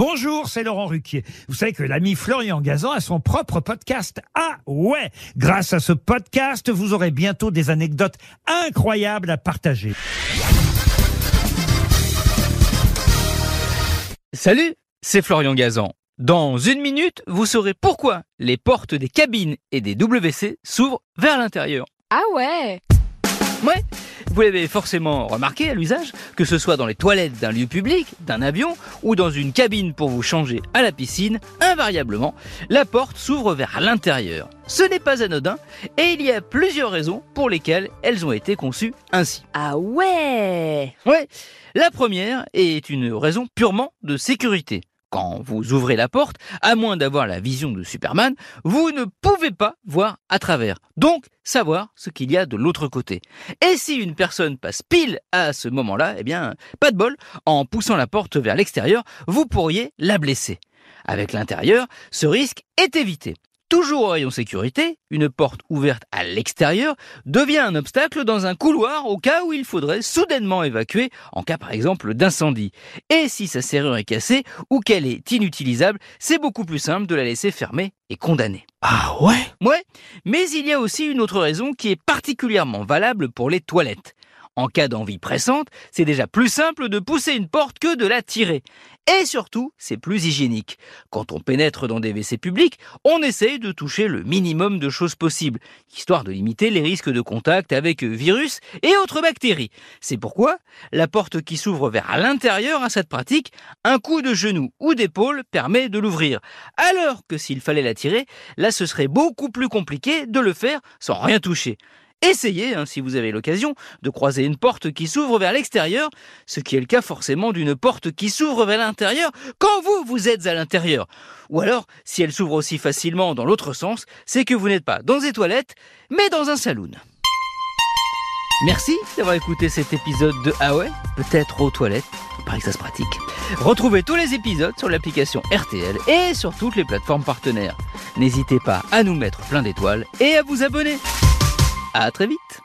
Bonjour, c'est Laurent Ruquier. Vous savez que l'ami Florian Gazan a son propre podcast. Ah ouais Grâce à ce podcast, vous aurez bientôt des anecdotes incroyables à partager. Salut, c'est Florian Gazan. Dans une minute, vous saurez pourquoi les portes des cabines et des WC s'ouvrent vers l'intérieur. Ah ouais Ouais, vous l'avez forcément remarqué à l'usage, que ce soit dans les toilettes d'un lieu public, d'un avion ou dans une cabine pour vous changer à la piscine, invariablement, la porte s'ouvre vers l'intérieur. Ce n'est pas anodin et il y a plusieurs raisons pour lesquelles elles ont été conçues ainsi. Ah ouais Ouais, la première est une raison purement de sécurité. Quand vous ouvrez la porte, à moins d'avoir la vision de Superman, vous ne pouvez pas voir à travers. Donc, savoir ce qu'il y a de l'autre côté. Et si une personne passe pile à ce moment-là, eh bien, pas de bol, en poussant la porte vers l'extérieur, vous pourriez la blesser. Avec l'intérieur, ce risque est évité. Toujours au rayon sécurité, une porte ouverte à l'extérieur devient un obstacle dans un couloir au cas où il faudrait soudainement évacuer en cas par exemple d'incendie. Et si sa serrure est cassée ou qu'elle est inutilisable, c'est beaucoup plus simple de la laisser fermer et condamner. Ah ouais? Ouais, mais il y a aussi une autre raison qui est particulièrement valable pour les toilettes. En cas d'envie pressante, c'est déjà plus simple de pousser une porte que de la tirer. Et surtout, c'est plus hygiénique. Quand on pénètre dans des WC publics, on essaye de toucher le minimum de choses possibles, histoire de limiter les risques de contact avec virus et autres bactéries. C'est pourquoi la porte qui s'ouvre vers l'intérieur à cette pratique, un coup de genou ou d'épaule permet de l'ouvrir. Alors que s'il fallait la tirer, là ce serait beaucoup plus compliqué de le faire sans rien toucher. Essayez, hein, si vous avez l'occasion, de croiser une porte qui s'ouvre vers l'extérieur, ce qui est le cas forcément d'une porte qui s'ouvre vers l'intérieur quand vous, vous êtes à l'intérieur. Ou alors, si elle s'ouvre aussi facilement dans l'autre sens, c'est que vous n'êtes pas dans des toilettes, mais dans un saloon. Merci d'avoir écouté cet épisode de Ah ouais Peut-être aux toilettes, il paraît que ça se pratique. Retrouvez tous les épisodes sur l'application RTL et sur toutes les plateformes partenaires. N'hésitez pas à nous mettre plein d'étoiles et à vous abonner. À très vite